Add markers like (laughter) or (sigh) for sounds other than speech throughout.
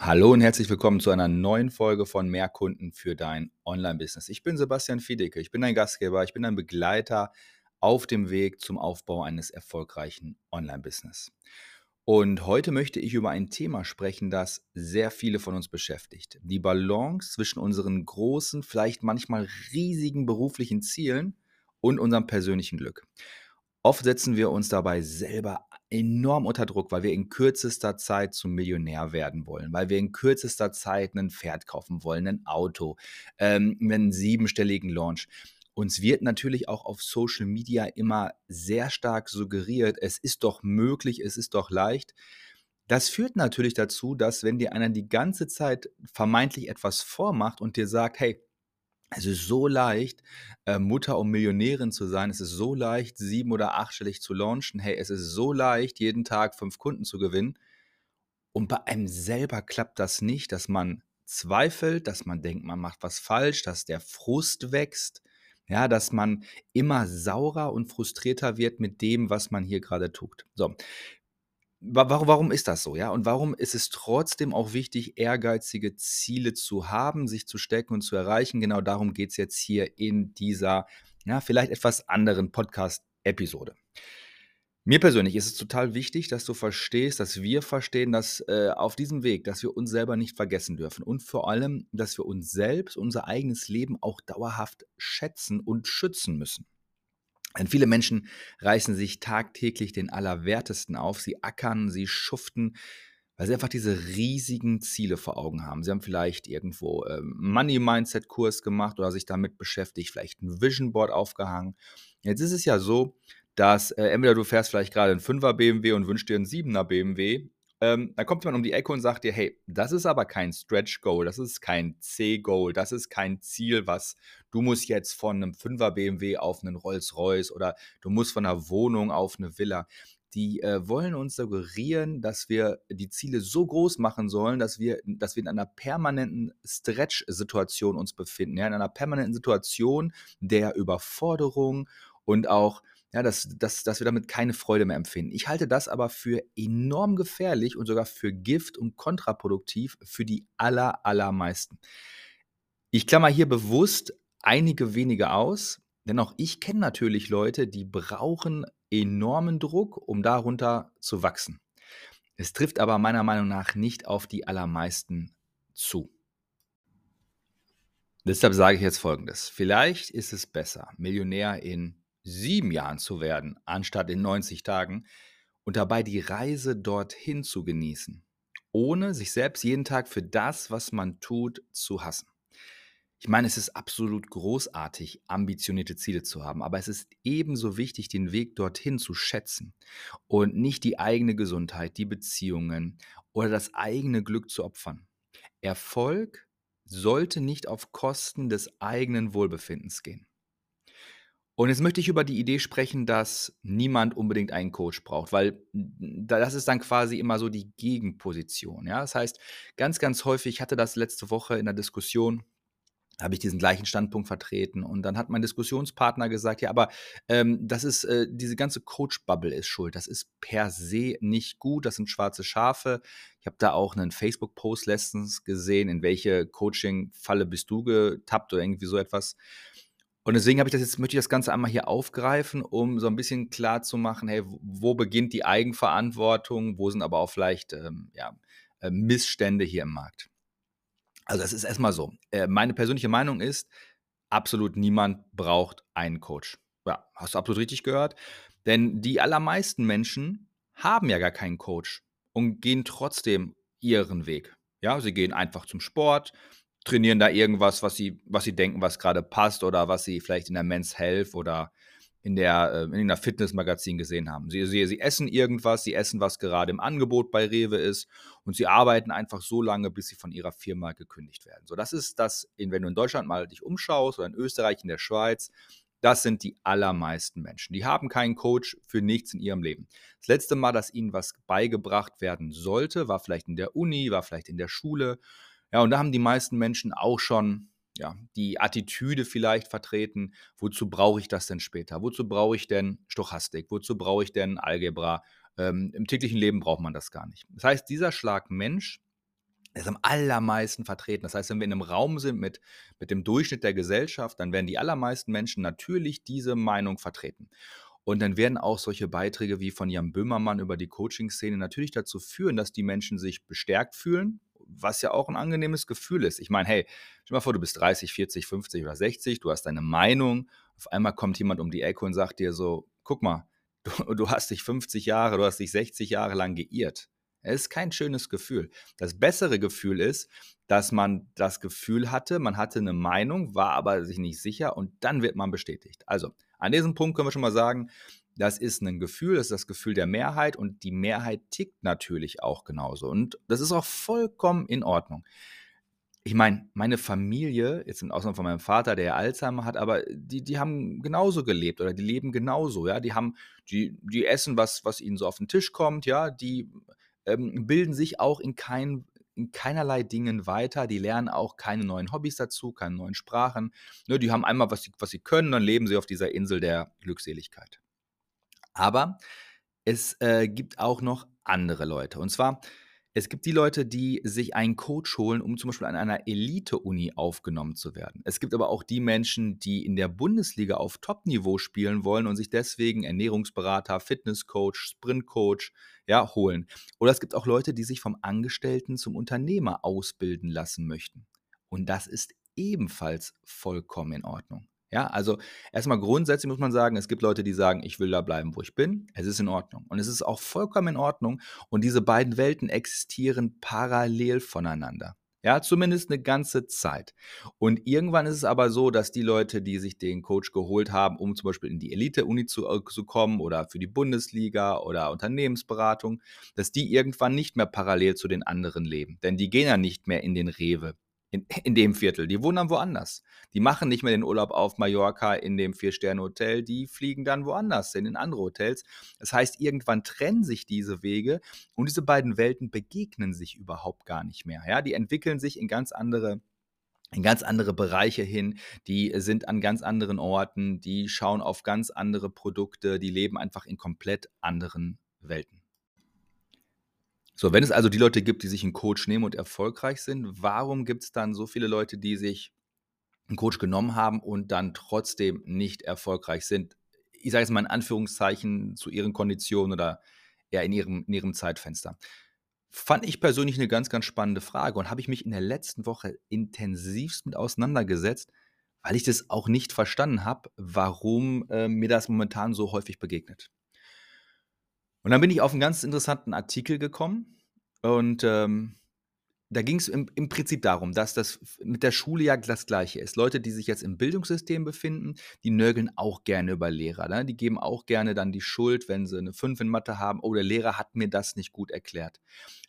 Hallo und herzlich willkommen zu einer neuen Folge von Mehr Kunden für dein Online-Business. Ich bin Sebastian Fiedecke, ich bin dein Gastgeber, ich bin dein Begleiter auf dem Weg zum Aufbau eines erfolgreichen Online-Business. Und heute möchte ich über ein Thema sprechen, das sehr viele von uns beschäftigt. Die Balance zwischen unseren großen, vielleicht manchmal riesigen beruflichen Zielen und unserem persönlichen Glück. Oft setzen wir uns dabei selber enorm unter Druck, weil wir in kürzester Zeit zum Millionär werden wollen, weil wir in kürzester Zeit ein Pferd kaufen wollen, ein Auto, ähm, einen siebenstelligen Launch. Uns wird natürlich auch auf Social Media immer sehr stark suggeriert, es ist doch möglich, es ist doch leicht. Das führt natürlich dazu, dass wenn dir einer die ganze Zeit vermeintlich etwas vormacht und dir sagt, hey, es ist so leicht, äh, Mutter und Millionärin zu sein. Es ist so leicht, sieben- oder achtstellig zu launchen. Hey, es ist so leicht, jeden Tag fünf Kunden zu gewinnen. Und bei einem selber klappt das nicht, dass man zweifelt, dass man denkt, man macht was falsch, dass der Frust wächst, ja, dass man immer saurer und frustrierter wird mit dem, was man hier gerade tut. So, warum ist das so, ja? Und warum ist es trotzdem auch wichtig, ehrgeizige Ziele zu haben, sich zu stecken und zu erreichen? Genau darum geht es jetzt hier in dieser, ja, vielleicht etwas anderen Podcast-Episode. Mir persönlich ist es total wichtig, dass du verstehst, dass wir verstehen, dass äh, auf diesem Weg, dass wir uns selber nicht vergessen dürfen und vor allem, dass wir uns selbst, unser eigenes Leben auch dauerhaft schätzen und schützen müssen. Denn viele Menschen reißen sich tagtäglich den Allerwertesten auf. Sie ackern, sie schuften, weil sie einfach diese riesigen Ziele vor Augen haben. Sie haben vielleicht irgendwo ähm, Money-Mindset-Kurs gemacht oder sich damit beschäftigt, vielleicht ein Vision Board aufgehangen. Jetzt ist es ja so, dass äh, entweder du fährst vielleicht gerade einen 5er BMW und wünschst dir einen 7er BMW ähm, dann kommt jemand um die Ecke und sagt dir, hey, das ist aber kein Stretch Goal, das ist kein C-Goal, das ist kein Ziel, was du musst jetzt von einem 5er BMW auf einen Rolls-Royce oder du musst von einer Wohnung auf eine Villa. Die äh, wollen uns suggerieren, dass wir die Ziele so groß machen sollen, dass wir, dass wir in einer permanenten Stretch-Situation uns befinden, ja, in einer permanenten Situation der Überforderung und auch ja, dass, dass, dass wir damit keine Freude mehr empfinden. Ich halte das aber für enorm gefährlich und sogar für Gift und kontraproduktiv für die aller, allermeisten. Ich klammer hier bewusst einige wenige aus, denn auch ich kenne natürlich Leute, die brauchen enormen Druck, um darunter zu wachsen. Es trifft aber meiner Meinung nach nicht auf die allermeisten zu. Deshalb sage ich jetzt Folgendes. Vielleicht ist es besser, Millionär in sieben Jahren zu werden, anstatt in 90 Tagen, und dabei die Reise dorthin zu genießen, ohne sich selbst jeden Tag für das, was man tut, zu hassen. Ich meine, es ist absolut großartig, ambitionierte Ziele zu haben, aber es ist ebenso wichtig, den Weg dorthin zu schätzen und nicht die eigene Gesundheit, die Beziehungen oder das eigene Glück zu opfern. Erfolg sollte nicht auf Kosten des eigenen Wohlbefindens gehen. Und jetzt möchte ich über die Idee sprechen, dass niemand unbedingt einen Coach braucht, weil das ist dann quasi immer so die Gegenposition. Ja? Das heißt, ganz, ganz häufig, ich hatte das letzte Woche in der Diskussion, habe ich diesen gleichen Standpunkt vertreten und dann hat mein Diskussionspartner gesagt, ja, aber ähm, das ist, äh, diese ganze Coach-Bubble ist schuld. Das ist per se nicht gut, das sind schwarze Schafe. Ich habe da auch einen Facebook-Post letztens gesehen, in welche Coaching-Falle bist du getappt oder irgendwie so etwas. Und deswegen habe ich das jetzt, möchte ich das Ganze einmal hier aufgreifen, um so ein bisschen klar zu machen, hey, wo beginnt die Eigenverantwortung, wo sind aber auch vielleicht ähm, ja, äh, Missstände hier im Markt. Also das ist erstmal so. Äh, meine persönliche Meinung ist, absolut niemand braucht einen Coach. Ja, hast du absolut richtig gehört. Denn die allermeisten Menschen haben ja gar keinen Coach und gehen trotzdem ihren Weg. Ja, sie gehen einfach zum Sport, trainieren da irgendwas, was sie, was sie denken, was gerade passt oder was sie vielleicht in der Men's Health oder in der äh, in einer Fitnessmagazin gesehen haben. Sie, sie, sie essen irgendwas, sie essen, was gerade im Angebot bei Rewe ist und sie arbeiten einfach so lange, bis sie von ihrer Firma gekündigt werden. So, das ist das, wenn du in Deutschland mal dich umschaust oder in Österreich, in der Schweiz, das sind die allermeisten Menschen. Die haben keinen Coach für nichts in ihrem Leben. Das letzte Mal, dass ihnen was beigebracht werden sollte, war vielleicht in der Uni, war vielleicht in der Schule ja, und da haben die meisten Menschen auch schon ja, die Attitüde vielleicht vertreten, wozu brauche ich das denn später? Wozu brauche ich denn Stochastik? Wozu brauche ich denn Algebra? Ähm, Im täglichen Leben braucht man das gar nicht. Das heißt, dieser Schlag Mensch ist am allermeisten vertreten. Das heißt, wenn wir in einem Raum sind mit, mit dem Durchschnitt der Gesellschaft, dann werden die allermeisten Menschen natürlich diese Meinung vertreten. Und dann werden auch solche Beiträge wie von Jan Böhmermann über die Coaching-Szene natürlich dazu führen, dass die Menschen sich bestärkt fühlen, was ja auch ein angenehmes Gefühl ist. Ich meine, hey, stell dir mal vor, du bist 30, 40, 50 oder 60, du hast deine Meinung, auf einmal kommt jemand um die Ecke und sagt dir so, guck mal, (laughs) du, du hast dich 50 Jahre, du hast dich 60 Jahre lang geirrt. Es ist kein schönes Gefühl. Das bessere Gefühl ist, dass man das Gefühl hatte, man hatte eine Meinung, war aber sich nicht sicher und dann wird man bestätigt. Also, an diesem Punkt können wir schon mal sagen, das ist ein Gefühl, das ist das Gefühl der Mehrheit und die Mehrheit tickt natürlich auch genauso. Und das ist auch vollkommen in Ordnung. Ich meine, meine Familie, jetzt im Ausnahme von meinem Vater, der Alzheimer hat, aber die, die haben genauso gelebt oder die leben genauso, ja. Die haben, die, die essen, was, was ihnen so auf den Tisch kommt, ja, die ähm, bilden sich auch in, kein, in keinerlei Dingen weiter. Die lernen auch keine neuen Hobbys dazu, keine neuen Sprachen. Ne, die haben einmal, was sie, was sie können, dann leben sie auf dieser Insel der Glückseligkeit. Aber es äh, gibt auch noch andere Leute. Und zwar es gibt die Leute, die sich einen Coach holen, um zum Beispiel an einer Elite-Uni aufgenommen zu werden. Es gibt aber auch die Menschen, die in der Bundesliga auf Top-Niveau spielen wollen und sich deswegen Ernährungsberater, Fitnesscoach, Sprintcoach ja, holen. Oder es gibt auch Leute, die sich vom Angestellten zum Unternehmer ausbilden lassen möchten. Und das ist ebenfalls vollkommen in Ordnung. Ja, also erstmal grundsätzlich muss man sagen, es gibt Leute, die sagen, ich will da bleiben, wo ich bin. Es ist in Ordnung. Und es ist auch vollkommen in Ordnung. Und diese beiden Welten existieren parallel voneinander. Ja, zumindest eine ganze Zeit. Und irgendwann ist es aber so, dass die Leute, die sich den Coach geholt haben, um zum Beispiel in die Elite-Uni zu, äh, zu kommen oder für die Bundesliga oder Unternehmensberatung, dass die irgendwann nicht mehr parallel zu den anderen leben. Denn die gehen ja nicht mehr in den Rewe in, (laughs) in dem Viertel. Die wohnen dann woanders. Die machen nicht mehr den Urlaub auf Mallorca in dem Vier-Sterne-Hotel, die fliegen dann woanders hin, in andere Hotels. Das heißt, irgendwann trennen sich diese Wege und diese beiden Welten begegnen sich überhaupt gar nicht mehr. Ja, die entwickeln sich in ganz andere in ganz andere Bereiche hin, die sind an ganz anderen Orten, die schauen auf ganz andere Produkte, die leben einfach in komplett anderen Welten. So, wenn es also die Leute gibt, die sich einen Coach nehmen und erfolgreich sind, warum gibt es dann so viele Leute, die sich einen Coach genommen haben und dann trotzdem nicht erfolgreich sind? Ich sage jetzt mal in Anführungszeichen zu ihren Konditionen oder eher in ihrem, in ihrem Zeitfenster. Fand ich persönlich eine ganz, ganz spannende Frage und habe ich mich in der letzten Woche intensivst mit auseinandergesetzt, weil ich das auch nicht verstanden habe, warum äh, mir das momentan so häufig begegnet. Und dann bin ich auf einen ganz interessanten Artikel gekommen und, ähm, da ging es im im Prinzip darum, dass das mit der Schule ja das Gleiche ist. Leute, die sich jetzt im Bildungssystem befinden, die nörgeln auch gerne über Lehrer, ne? Die geben auch gerne dann die Schuld, wenn sie eine 5 in Mathe haben: „Oh, der Lehrer hat mir das nicht gut erklärt.“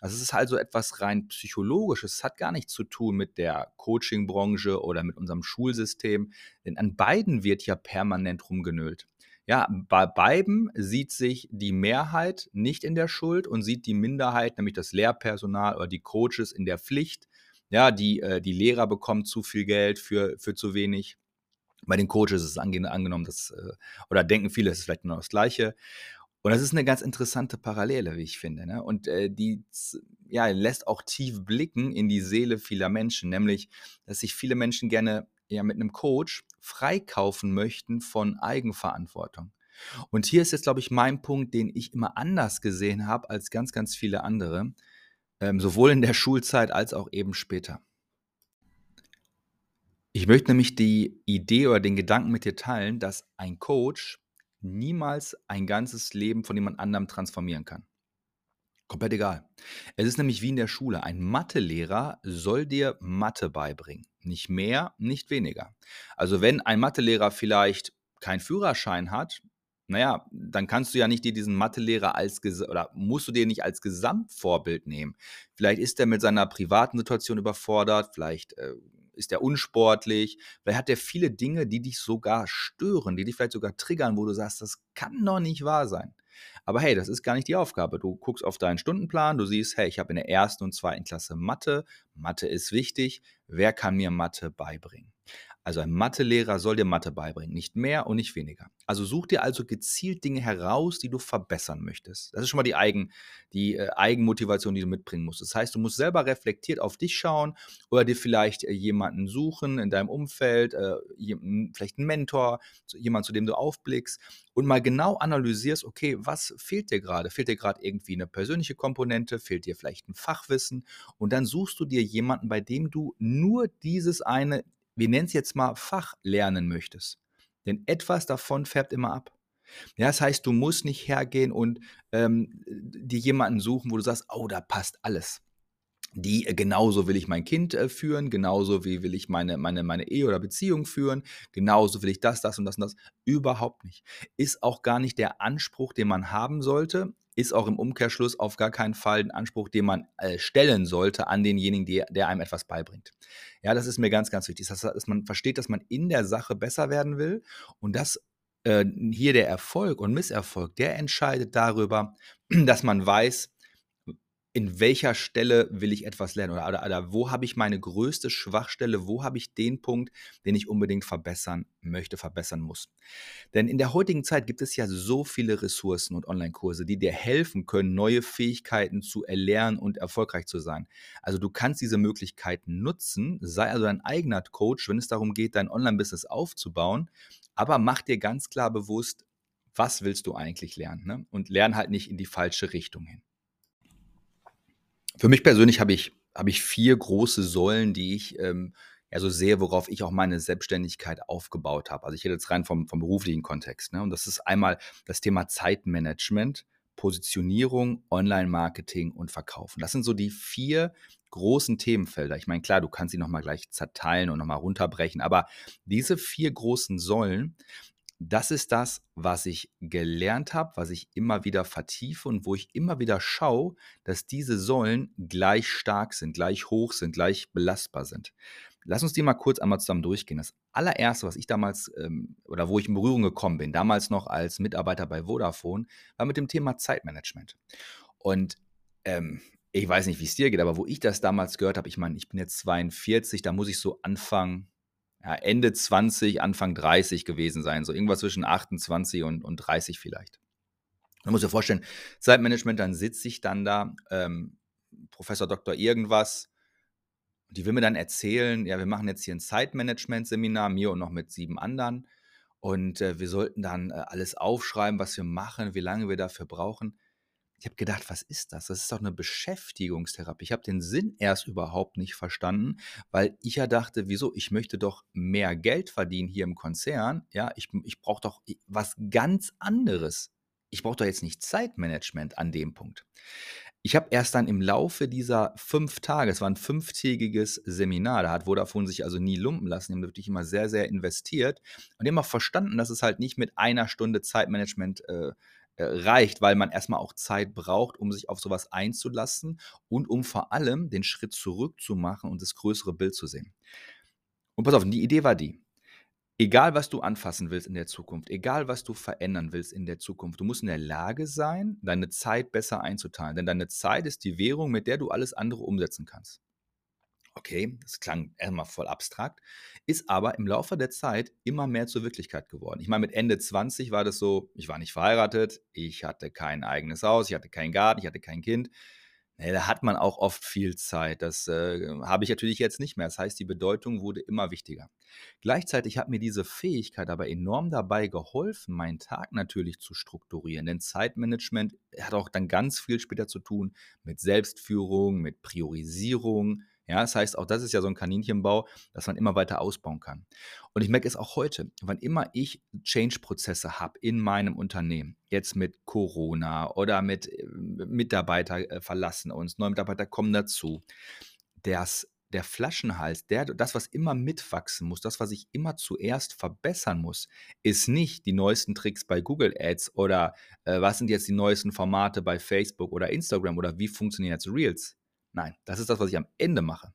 Also, es ist also etwas rein Psychologisches. Es hat gar nichts zu tun mit der Coachingbranche oder mit unserem Schulsystem, denn an beiden wird ja permanent rumgenölt. Ja, bei beiden sieht sich die Mehrheit nicht in der Schuld und sieht die Minderheit, nämlich das Lehrpersonal oder die Coaches in der Pflicht. Ja, die, äh, die Lehrer bekommen zu viel Geld für, für zu wenig. Bei den Coaches ist es angenommen, dass, äh, oder denken viele, es ist vielleicht nur das Gleiche. Und das ist eine ganz interessante Parallele, wie ich finde. Ne? Und äh, die ja, lässt auch tief blicken in die Seele vieler Menschen, nämlich, dass sich viele Menschen gerne ja mit einem Coach freikaufen möchten von Eigenverantwortung. Und hier ist jetzt, glaube ich, mein Punkt, den ich immer anders gesehen habe als ganz, ganz viele andere, ähm, sowohl in der Schulzeit als auch eben später. Ich möchte nämlich die Idee oder den Gedanken mit dir teilen, dass ein Coach niemals ein ganzes Leben von jemand anderem transformieren kann. Komplett egal. Es ist nämlich wie in der Schule. Ein Mathelehrer soll dir Mathe beibringen. Nicht mehr, nicht weniger. Also wenn ein Mathelehrer vielleicht keinen Führerschein hat, naja, dann kannst du ja nicht dir diesen Mathelehrer als oder musst du dir nicht als Gesamtvorbild nehmen. Vielleicht ist er mit seiner privaten Situation überfordert, vielleicht äh, ist er unsportlich, vielleicht hat er viele Dinge, die dich sogar stören, die dich vielleicht sogar triggern, wo du sagst, das kann doch nicht wahr sein. Aber hey, das ist gar nicht die Aufgabe. Du guckst auf deinen Stundenplan, du siehst, hey, ich habe in der ersten und zweiten Klasse Mathe. Mathe ist wichtig. Wer kann mir Mathe beibringen? Also ein Mathelehrer soll dir Mathe beibringen, nicht mehr und nicht weniger. Also such dir also gezielt Dinge heraus, die du verbessern möchtest. Das ist schon mal die, Eigen, die äh, Eigenmotivation, die du mitbringen musst. Das heißt, du musst selber reflektiert auf dich schauen oder dir vielleicht äh, jemanden suchen in deinem Umfeld, äh, vielleicht einen Mentor, jemand, zu dem du aufblickst und mal genau analysierst, okay, was fehlt dir gerade? Fehlt dir gerade irgendwie eine persönliche Komponente? Fehlt dir vielleicht ein Fachwissen? Und dann suchst du dir jemanden, bei dem du nur dieses eine wir nennen es jetzt mal Fach lernen möchtest. Denn etwas davon färbt immer ab. Ja, das heißt, du musst nicht hergehen und ähm, dir jemanden suchen, wo du sagst, oh, da passt alles. Die äh, genauso will ich mein Kind äh, führen, genauso wie will ich meine, meine, meine Ehe oder Beziehung führen, genauso will ich das, das und das und das. Überhaupt nicht. Ist auch gar nicht der Anspruch, den man haben sollte, ist auch im Umkehrschluss auf gar keinen Fall ein Anspruch, den man äh, stellen sollte an denjenigen, der, der einem etwas beibringt. Ja, das ist mir ganz, ganz wichtig, dass, dass man versteht, dass man in der Sache besser werden will und dass äh, hier der Erfolg und Misserfolg, der entscheidet darüber, (clears throat) dass man weiß, in welcher Stelle will ich etwas lernen oder, oder, oder wo habe ich meine größte Schwachstelle, wo habe ich den Punkt, den ich unbedingt verbessern möchte, verbessern muss. Denn in der heutigen Zeit gibt es ja so viele Ressourcen und Online-Kurse, die dir helfen können, neue Fähigkeiten zu erlernen und erfolgreich zu sein. Also du kannst diese Möglichkeiten nutzen, sei also dein eigener Coach, wenn es darum geht, dein Online-Business aufzubauen, aber mach dir ganz klar bewusst, was willst du eigentlich lernen ne? und lern halt nicht in die falsche Richtung hin. Für mich persönlich habe ich, habe ich vier große Säulen, die ich ähm, ja so sehe, worauf ich auch meine Selbstständigkeit aufgebaut habe. Also ich rede jetzt rein vom, vom beruflichen Kontext. Ne? Und das ist einmal das Thema Zeitmanagement, Positionierung, Online-Marketing und Verkaufen. Das sind so die vier großen Themenfelder. Ich meine, klar, du kannst sie nochmal gleich zerteilen und nochmal runterbrechen, aber diese vier großen Säulen, das ist das, was ich gelernt habe, was ich immer wieder vertiefe und wo ich immer wieder schaue, dass diese Säulen gleich stark sind, gleich hoch sind, gleich belastbar sind. Lass uns die mal kurz einmal zusammen durchgehen. Das allererste, was ich damals ähm, oder wo ich in Berührung gekommen bin, damals noch als Mitarbeiter bei Vodafone, war mit dem Thema Zeitmanagement. Und ähm, ich weiß nicht, wie es dir geht, aber wo ich das damals gehört habe, ich meine, ich bin jetzt 42, da muss ich so anfangen, ja, Ende 20, Anfang 30 gewesen sein. So irgendwas zwischen 28 und, und 30 vielleicht. Man muss sich vorstellen, Zeitmanagement, dann sitze ich dann da, ähm, Professor Doktor irgendwas, die will mir dann erzählen, ja, wir machen jetzt hier ein Zeitmanagement-Seminar, mir und noch mit sieben anderen. Und äh, wir sollten dann äh, alles aufschreiben, was wir machen, wie lange wir dafür brauchen. Ich habe gedacht, was ist das? Das ist doch eine Beschäftigungstherapie. Ich habe den Sinn erst überhaupt nicht verstanden, weil ich ja dachte, wieso? Ich möchte doch mehr Geld verdienen hier im Konzern. Ja, ich, ich brauche doch was ganz anderes. Ich brauche doch jetzt nicht Zeitmanagement an dem Punkt. Ich habe erst dann im Laufe dieser fünf Tage, es war ein fünftägiges Seminar, da hat Vodafone sich also nie lumpen lassen, die wirklich immer sehr, sehr investiert und auch verstanden, dass es halt nicht mit einer Stunde Zeitmanagement äh, reicht, weil man erstmal auch Zeit braucht, um sich auf sowas einzulassen und um vor allem den Schritt zurück zu machen und das größere Bild zu sehen. Und pass auf, die Idee war die. Egal, was du anfassen willst in der Zukunft, egal, was du verändern willst in der Zukunft, du musst in der Lage sein, deine Zeit besser einzuteilen. Denn deine Zeit ist die Währung, mit der du alles andere umsetzen kannst. Okay, das klang erstmal voll abstrakt, ist aber im Laufe der Zeit immer mehr zur Wirklichkeit geworden. Ich meine, mit Ende 20 war das so, ich war nicht verheiratet, ich hatte kein eigenes Haus, ich hatte keinen Garten, ich hatte kein Kind. Nee, da hat man auch oft viel Zeit. Das äh, habe ich natürlich jetzt nicht mehr. Das heißt, die Bedeutung wurde immer wichtiger. Gleichzeitig hat mir diese Fähigkeit aber enorm dabei geholfen, meinen Tag natürlich zu strukturieren. Denn Zeitmanagement hat auch dann ganz viel später zu tun mit Selbstführung, mit Priorisierung, ja, das heißt, auch das ist ja so ein Kaninchenbau, dass man immer weiter ausbauen kann. Und ich merke es auch heute, wann immer ich Change-Prozesse habe in meinem Unternehmen, jetzt mit Corona oder mit äh, Mitarbeiter äh, verlassen uns, neue Mitarbeiter kommen dazu, das, der Flaschenhals, der, das, was immer mitwachsen muss, das, was ich immer zuerst verbessern muss, ist nicht die neuesten Tricks bei Google Ads oder äh, was sind jetzt die neuesten Formate bei Facebook oder Instagram oder wie funktionieren jetzt Reels. Nein, das ist das, was ich am Ende mache.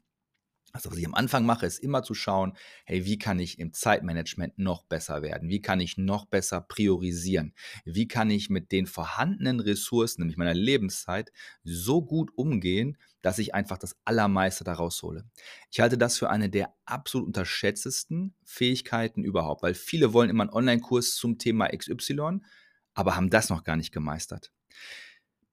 Also, was ich am Anfang mache, ist immer zu schauen, hey, wie kann ich im Zeitmanagement noch besser werden? Wie kann ich noch besser priorisieren? Wie kann ich mit den vorhandenen Ressourcen, nämlich meiner Lebenszeit, so gut umgehen, dass ich einfach das Allermeiste daraus hole. Ich halte das für eine der absolut unterschätztesten Fähigkeiten überhaupt, weil viele wollen immer einen Online-Kurs zum Thema XY, aber haben das noch gar nicht gemeistert.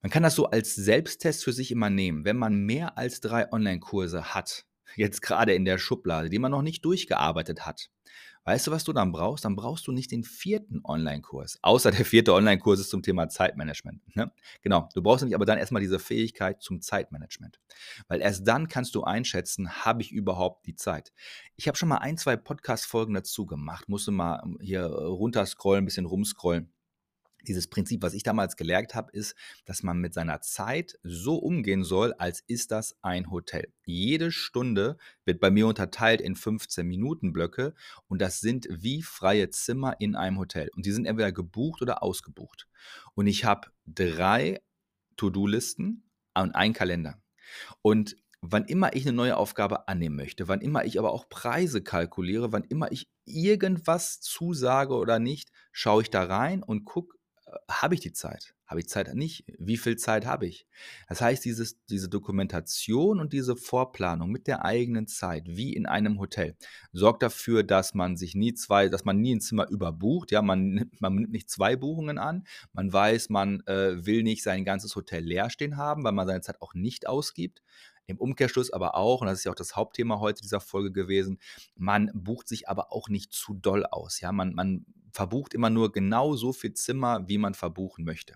Man kann das so als Selbsttest für sich immer nehmen. Wenn man mehr als drei Online-Kurse hat, (laughs) jetzt gerade in der Schublade, die man noch nicht durchgearbeitet hat, weißt du, was du dann brauchst? Dann brauchst du nicht den vierten Online-Kurs, außer der vierte Online-Kurs ist zum Thema Zeitmanagement. Ne? Genau, du brauchst nämlich aber dann erstmal diese Fähigkeit zum Zeitmanagement, weil erst dann kannst du einschätzen, habe ich überhaupt die Zeit. Ich habe schon mal ein, zwei Podcast-Folgen dazu gemacht, musste mal hier runterscrollen, ein bisschen rumscrollen dieses Prinzip, was ich damals gelernt habe, ist, dass man mit seiner Zeit so umgehen soll, als ist das ein Hotel. Jede Stunde wird bei mir unterteilt in 15 Minuten Blöcke und das sind wie freie Zimmer in einem Hotel. Und die sind entweder gebucht oder ausgebucht. Und ich habe drei To-Do-Listen und einen Kalender. Und wann immer ich eine neue Aufgabe annehmen möchte, wann immer ich aber auch Preise kalkuliere, wann immer ich irgendwas zusage oder nicht, schaue ich da rein und gucke, habe ich die Zeit? Habe ich Zeit nicht? Wie viel Zeit habe ich? Das heißt, dieses, diese Dokumentation und diese Vorplanung mit der eigenen Zeit, wie in einem Hotel, sorgt dafür, dass man sich nie zwei, dass man nie ein Zimmer überbucht. Ja, man, man nimmt nicht zwei Buchungen an. Man weiß, man äh, will nicht sein ganzes Hotel leer stehen haben, weil man seine Zeit auch nicht ausgibt. Im Umkehrschluss aber auch, und das ist ja auch das Hauptthema heute dieser Folge gewesen, man bucht sich aber auch nicht zu doll aus. Ja, man, man verbucht immer nur genau so viel Zimmer, wie man verbuchen möchte.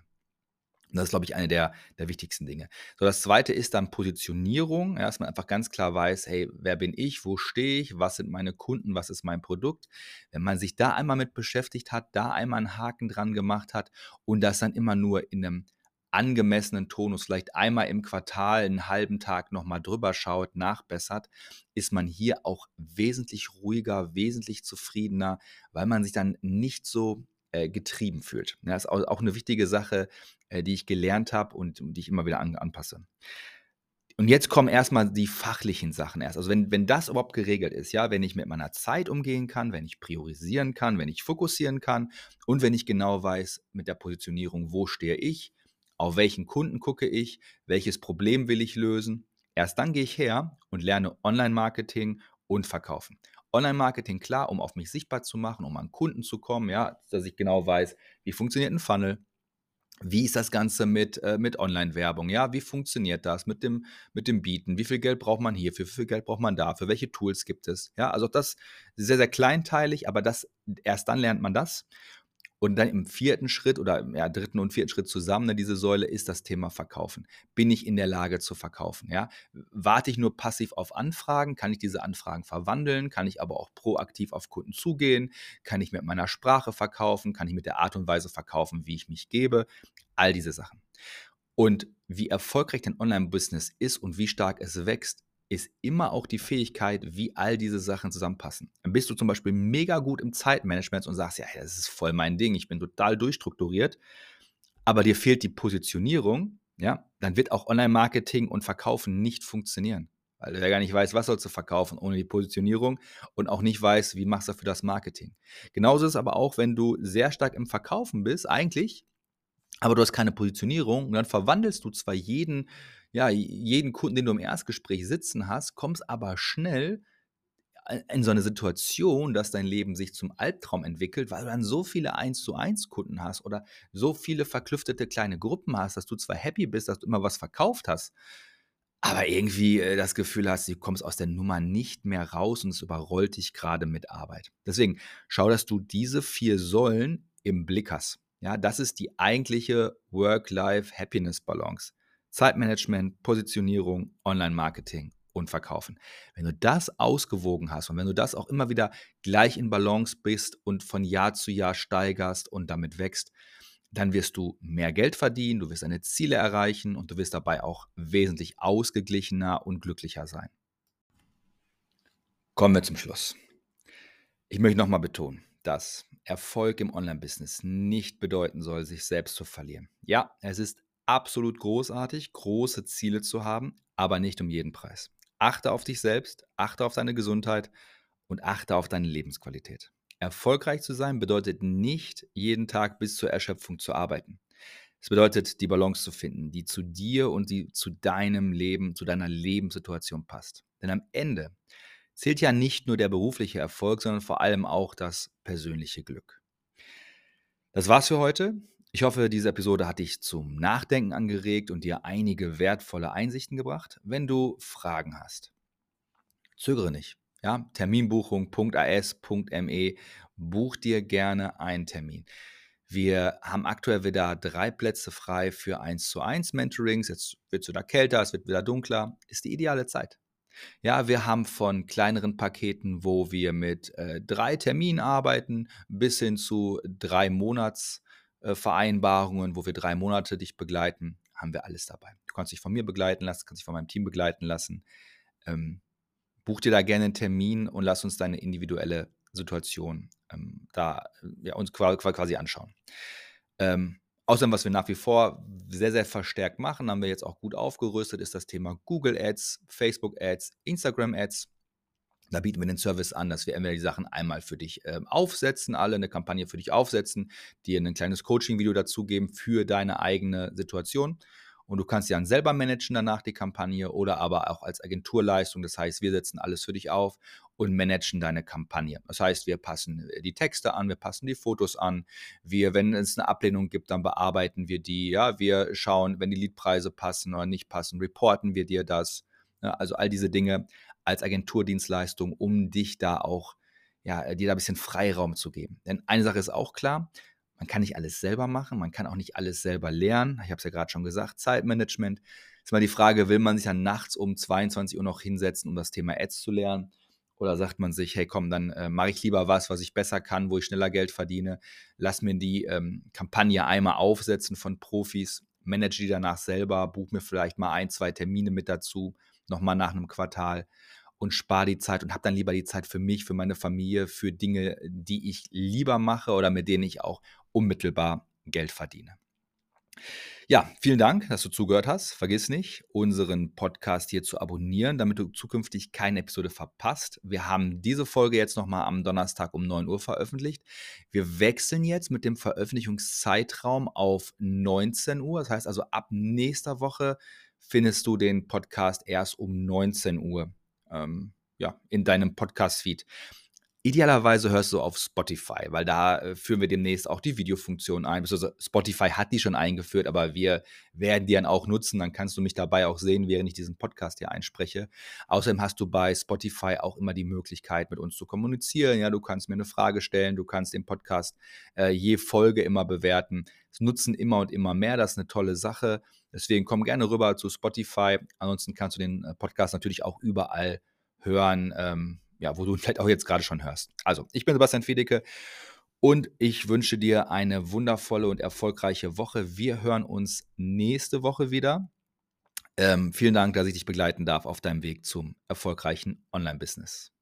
Und das ist, glaube ich, eine der, der wichtigsten Dinge. So, das zweite ist dann Positionierung, ja, dass man einfach ganz klar weiß, hey, wer bin ich, wo stehe ich, was sind meine Kunden, was ist mein Produkt. Wenn man sich da einmal mit beschäftigt hat, da einmal einen Haken dran gemacht hat und das dann immer nur in einem angemessenen Tonus vielleicht einmal im Quartal einen halben Tag nochmal drüber schaut, nachbessert, ist man hier auch wesentlich ruhiger, wesentlich zufriedener, weil man sich dann nicht so äh, getrieben fühlt. Ja, das ist auch eine wichtige Sache, äh, die ich gelernt habe und die ich immer wieder an, anpasse. Und jetzt kommen erstmal die fachlichen Sachen erst. Also wenn, wenn das überhaupt geregelt ist, ja, wenn ich mit meiner Zeit umgehen kann, wenn ich priorisieren kann, wenn ich fokussieren kann und wenn ich genau weiß mit der Positionierung, wo stehe ich, auf welchen Kunden gucke ich, welches Problem will ich lösen. Erst dann gehe ich her und lerne Online-Marketing und Verkaufen. Online-Marketing klar, um auf mich sichtbar zu machen, um an Kunden zu kommen, ja, dass ich genau weiß, wie funktioniert ein Funnel, wie ist das Ganze mit, äh, mit Online-Werbung? Ja, wie funktioniert das mit dem, mit dem Bieten? Wie viel Geld braucht man hier? Für wie viel Geld braucht man da? Für welche Tools gibt es? Ja, also das ist sehr, sehr kleinteilig, aber das, erst dann lernt man das. Und dann im vierten Schritt oder ja, dritten und vierten Schritt zusammen, ne, diese Säule, ist das Thema Verkaufen. Bin ich in der Lage zu verkaufen? Ja? Warte ich nur passiv auf Anfragen? Kann ich diese Anfragen verwandeln? Kann ich aber auch proaktiv auf Kunden zugehen? Kann ich mit meiner Sprache verkaufen? Kann ich mit der Art und Weise verkaufen, wie ich mich gebe? All diese Sachen. Und wie erfolgreich dein Online-Business ist und wie stark es wächst, ist immer auch die Fähigkeit, wie all diese Sachen zusammenpassen. Dann bist du zum Beispiel mega gut im Zeitmanagement und sagst, ja, das ist voll mein Ding, ich bin total durchstrukturiert, aber dir fehlt die Positionierung, ja, dann wird auch Online-Marketing und Verkaufen nicht funktionieren. Weil du ja gar nicht weißt, was sollst du verkaufen ohne die Positionierung und auch nicht weißt, wie machst du für das Marketing. Genauso ist es aber auch, wenn du sehr stark im Verkaufen bist, eigentlich, aber du hast keine Positionierung und dann verwandelst du zwar jeden ja, jeden Kunden, den du im Erstgespräch sitzen hast, kommst aber schnell in so eine Situation, dass dein Leben sich zum Albtraum entwickelt, weil du dann so viele 1 zu 1 Kunden hast oder so viele verklüftete kleine Gruppen hast, dass du zwar happy bist, dass du immer was verkauft hast, aber irgendwie äh, das Gefühl hast, du kommst aus der Nummer nicht mehr raus und es überrollt dich gerade mit Arbeit. Deswegen schau, dass du diese vier Säulen im Blick hast. Ja, das ist die eigentliche Work-Life-Happiness-Balance. Zeitmanagement, Positionierung, Online-Marketing und Verkaufen. Wenn du das ausgewogen hast und wenn du das auch immer wieder gleich in Balance bist und von Jahr zu Jahr steigerst und damit wächst, dann wirst du mehr Geld verdienen, du wirst deine Ziele erreichen und du wirst dabei auch wesentlich ausgeglichener und glücklicher sein. Kommen wir zum Schluss. Ich möchte nochmal betonen, dass Erfolg im Online-Business nicht bedeuten soll, sich selbst zu verlieren. Ja, es ist absolut großartig, große Ziele zu haben, aber nicht um jeden Preis. Achte auf dich selbst, achte auf deine Gesundheit und achte auf deine Lebensqualität. Erfolgreich zu sein bedeutet nicht, jeden Tag bis zur Erschöpfung zu arbeiten. Das bedeutet, die Balance zu finden, die zu dir und die zu deinem Leben, zu deiner Lebenssituation passt. Denn am Ende zählt ja nicht nur der berufliche Erfolg, sondern vor allem auch das persönliche Glück. Das war's für heute. Ich hoffe, diese Episode hat dich zum Nachdenken angeregt und dir einige wertvolle Einsichten gebracht. Wenn du Fragen hast, zögere nicht. Ja, Terminbuchung.as.me, buch dir gerne einen Termin. Wir haben aktuell wieder drei Plätze frei für 1 zu 1 Mentorings. Jetzt wird es wieder kälter, es wird wieder dunkler. Ist die ideale Zeit. Ja, wir haben von kleineren Paketen, wo wir mit äh, drei Terminen arbeiten, bis hin zu drei Monatsvereinbarungen, äh, wo wir drei Monate dich begleiten, haben wir alles dabei. Du kannst dich von mir begleiten lassen, kannst dich von meinem Team begleiten lassen. Ähm, buch dir da gerne einen Termin und lass uns deine individuelle Situation ähm, da ja, uns quasi anschauen. Ähm, Außerdem, was wir nach wie vor sehr, sehr verstärkt machen, haben wir jetzt auch gut aufgerüstet, ist das Thema Google Ads, Facebook Ads, Instagram Ads. Da bieten wir den Service an, dass wir entweder die Sachen einmal für dich äh, aufsetzen, alle eine Kampagne für dich aufsetzen, dir ein kleines Coaching-Video dazugeben für deine eigene Situation und du kannst sie dann selber managen danach die Kampagne oder aber auch als Agenturleistung. Das heißt, wir setzen alles für dich auf und managen deine Kampagne. Das heißt, wir passen die Texte an, wir passen die Fotos an. Wir, wenn es eine Ablehnung gibt, dann bearbeiten wir die. Ja, wir schauen, wenn die Liedpreise passen oder nicht passen, reporten wir dir das. Also all diese Dinge als Agenturdienstleistung, um dich da auch ja, dir da ein bisschen Freiraum zu geben. Denn eine Sache ist auch klar, man kann nicht alles selber machen, man kann auch nicht alles selber lernen. Ich habe es ja gerade schon gesagt, Zeitmanagement. Ist mal die Frage, will man sich dann nachts um 22 Uhr noch hinsetzen, um das Thema Ads zu lernen? Oder sagt man sich, hey komm, dann äh, mache ich lieber was, was ich besser kann, wo ich schneller Geld verdiene. Lass mir die ähm, Kampagne einmal aufsetzen von Profis, manage die danach selber, buch mir vielleicht mal ein, zwei Termine mit dazu, nochmal nach einem Quartal und spare die Zeit und habe dann lieber die Zeit für mich, für meine Familie, für Dinge, die ich lieber mache oder mit denen ich auch unmittelbar Geld verdiene. Ja, vielen Dank, dass du zugehört hast. Vergiss nicht, unseren Podcast hier zu abonnieren, damit du zukünftig keine Episode verpasst. Wir haben diese Folge jetzt nochmal am Donnerstag um 9 Uhr veröffentlicht. Wir wechseln jetzt mit dem Veröffentlichungszeitraum auf 19 Uhr. Das heißt also, ab nächster Woche findest du den Podcast erst um 19 Uhr ähm, ja, in deinem Podcast-Feed. Idealerweise hörst du auf Spotify, weil da äh, führen wir demnächst auch die Videofunktion ein. Spotify hat die schon eingeführt, aber wir werden die dann auch nutzen. Dann kannst du mich dabei auch sehen, während ich diesen Podcast hier einspreche. Außerdem hast du bei Spotify auch immer die Möglichkeit, mit uns zu kommunizieren. Ja, du kannst mir eine Frage stellen, du kannst den Podcast äh, je Folge immer bewerten. Es nutzen immer und immer mehr. Das ist eine tolle Sache. Deswegen komm gerne rüber zu Spotify. Ansonsten kannst du den äh, Podcast natürlich auch überall hören. Ähm, ja, wo du vielleicht auch jetzt gerade schon hörst. Also, ich bin Sebastian Fiedecke und ich wünsche dir eine wundervolle und erfolgreiche Woche. Wir hören uns nächste Woche wieder. Ähm, vielen Dank, dass ich dich begleiten darf auf deinem Weg zum erfolgreichen Online-Business.